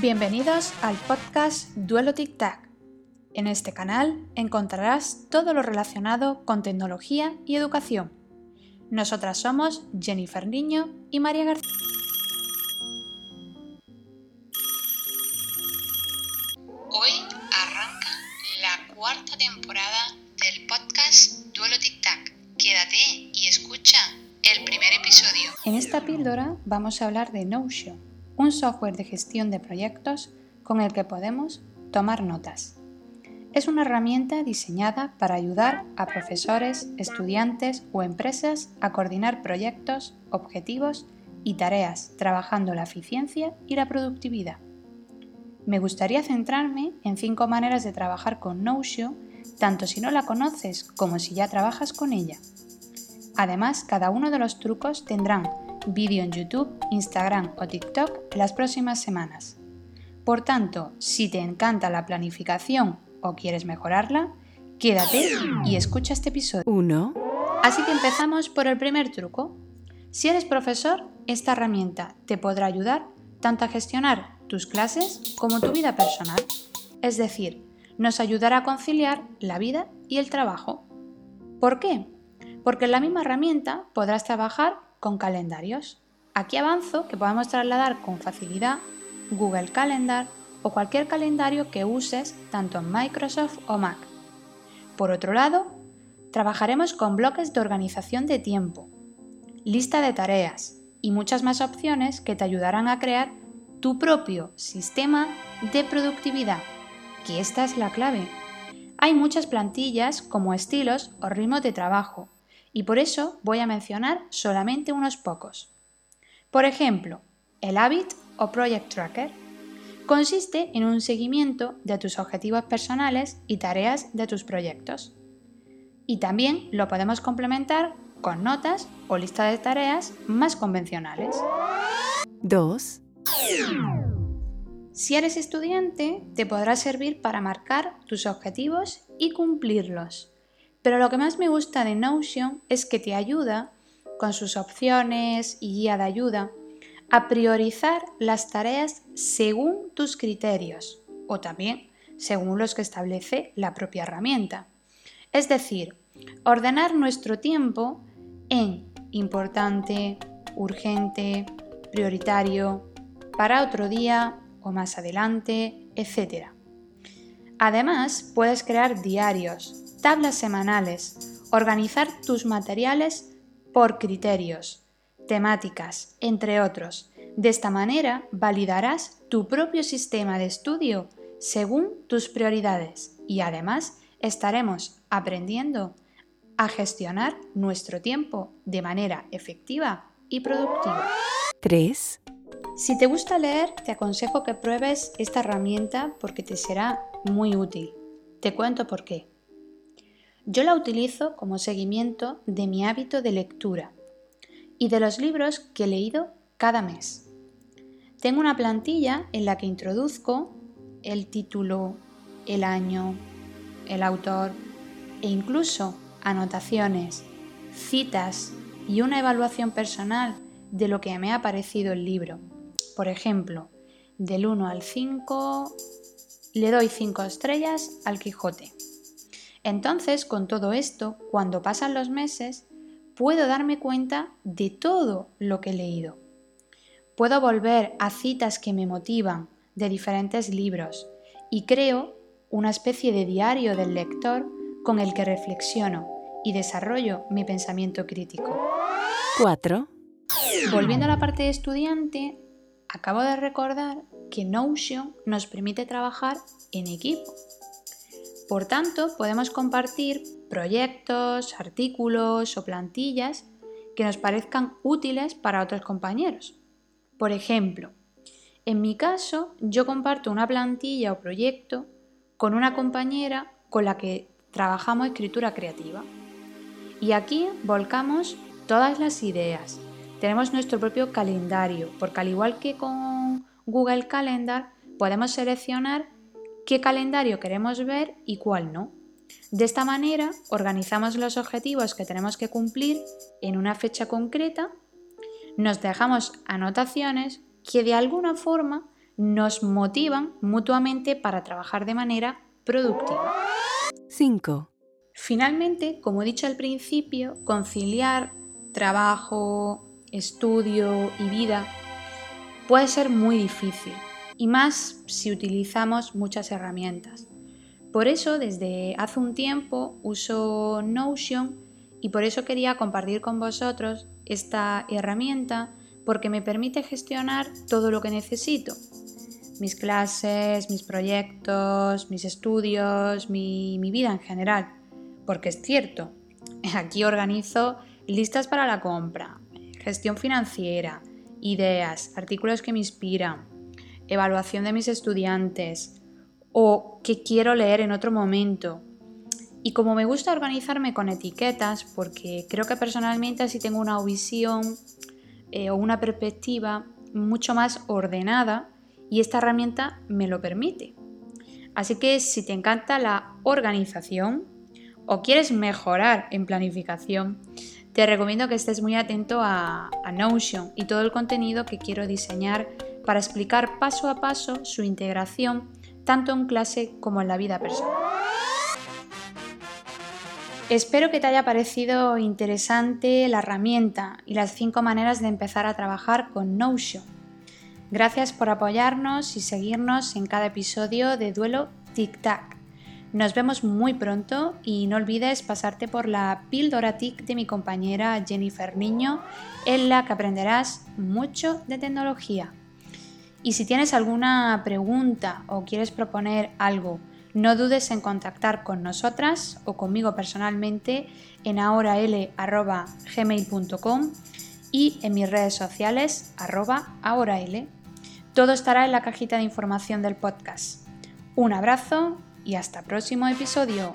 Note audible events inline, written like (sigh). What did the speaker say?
Bienvenidos al podcast Duelo Tic Tac. En este canal encontrarás todo lo relacionado con tecnología y educación. Nosotras somos Jennifer Niño y María García. Hoy arranca la cuarta temporada del podcast Duelo Tic Tac. Quédate y escucha el primer episodio. En esta píldora vamos a hablar de Notion, un software de gestión de proyectos con el que podemos tomar notas. Es una herramienta diseñada para ayudar a profesores, estudiantes o empresas a coordinar proyectos, objetivos y tareas, trabajando la eficiencia y la productividad. Me gustaría centrarme en cinco maneras de trabajar con Notion, tanto si no la conoces como si ya trabajas con ella. Además, cada uno de los trucos tendrán vídeo en YouTube, Instagram o TikTok las próximas semanas. Por tanto, si te encanta la planificación o quieres mejorarla, quédate y escucha este episodio. 1, Así que empezamos por el primer truco. Si eres profesor, esta herramienta te podrá ayudar tanto a gestionar tus clases como tu vida personal. Es decir, nos ayudará a conciliar la vida y el trabajo. ¿Por qué? Porque en la misma herramienta podrás trabajar con calendarios. Aquí avanzo que podemos trasladar con facilidad Google Calendar o cualquier calendario que uses tanto en Microsoft o Mac. Por otro lado, trabajaremos con bloques de organización de tiempo, lista de tareas y muchas más opciones que te ayudarán a crear tu propio sistema de productividad, que esta es la clave. Hay muchas plantillas como estilos o ritmos de trabajo, y por eso voy a mencionar solamente unos pocos. Por ejemplo, el Habit o Project Tracker consiste en un seguimiento de tus objetivos personales y tareas de tus proyectos. Y también lo podemos complementar con notas o lista de tareas más convencionales. 2, Si eres estudiante, te podrá servir para marcar tus objetivos y cumplirlos. Pero lo que más me gusta de Notion es que te ayuda, con sus opciones y guía de ayuda, a priorizar las tareas según tus criterios o también según los que establece la propia herramienta. Es decir, ordenar nuestro tiempo en importante, urgente, prioritario, para otro día o más adelante, etc. Además, puedes crear diarios, tablas semanales, organizar tus materiales por criterios, temáticas, entre otros. De esta manera validarás tu propio sistema de estudio según tus prioridades y además estaremos aprendiendo a gestionar nuestro tiempo de manera efectiva y productiva. 3, Si te gusta leer, te aconsejo que pruebes esta herramienta porque te será muy útil. Te cuento por qué. Yo la utilizo como seguimiento de mi hábito de lectura y de los libros que he leído cada mes. Tengo una plantilla en la que introduzco el título, el año, el autor e incluso anotaciones, citas y una evaluación personal de lo que me ha parecido el libro. Por ejemplo, del 1 al 5 le doy 5 estrellas al Quijote. Entonces, con todo esto, cuando pasan los meses, puedo darme cuenta de todo lo que he leído. Puedo volver a citas que me motivan de diferentes libros y creo una especie de diario del lector con el que reflexiono y desarrollo mi pensamiento crítico. 4, Volviendo a la parte de estudiante, acabo de recordar que Notion nos permite trabajar en equipo. Por tanto, podemos compartir proyectos, artículos o plantillas que nos parezcan útiles para otros compañeros. Por ejemplo, en mi caso, yo comparto una plantilla o proyecto con una compañera con la que trabajamos escritura creativa. Y aquí volcamos todas las ideas. Tenemos nuestro propio calendario, porque al igual que con Google Calendar, podemos seleccionar qué calendario queremos ver y cuál no. De esta manera, organizamos los objetivos que tenemos que cumplir en una fecha concreta, nos dejamos anotaciones que de alguna forma nos motivan mutuamente para trabajar de manera productiva. 5, Finalmente, como he dicho al principio, conciliar trabajo, estudio y vida puede ser muy difícil, y más si utilizamos muchas herramientas. Por eso, desde hace un tiempo uso Notion y por eso quería compartir con vosotros esta herramienta porque me permite gestionar todo lo que necesito. Mis clases, mis proyectos, mis estudios, mi, vida en general. Porque es cierto, (laughs) aquí organizo listas para la compra, gestión financiera, ideas, artículos que me inspiran, evaluación de mis estudiantes o que quiero leer en otro momento. Y como me gusta organizarme con etiquetas, porque creo que personalmente así tengo una visión eh, o una perspectiva mucho más ordenada y esta herramienta me lo permite. Así que si te encanta la organización o quieres mejorar en planificación, te recomiendo que estés muy atento a, a Notion y todo el contenido que quiero diseñar para explicar paso a paso su integración tanto en clase como en la vida personal. Espero que te haya parecido interesante la herramienta y las cinco maneras de empezar a trabajar con Notion. Gracias por apoyarnos y seguirnos en cada episodio de Duelo Tic Tac. Nos vemos muy pronto y no olvides pasarte por la píldora TIC de mi compañera Jennifer Niño, en la que aprenderás mucho de tecnología. Y si tienes alguna pregunta o quieres proponer algo, no dudes en contactar con nosotras o conmigo personalmente en ahoral.gmail.com y en mis redes sociales arroba ahoral. Todo estará en la cajita de información del podcast. Un abrazo y hasta próximo episodio.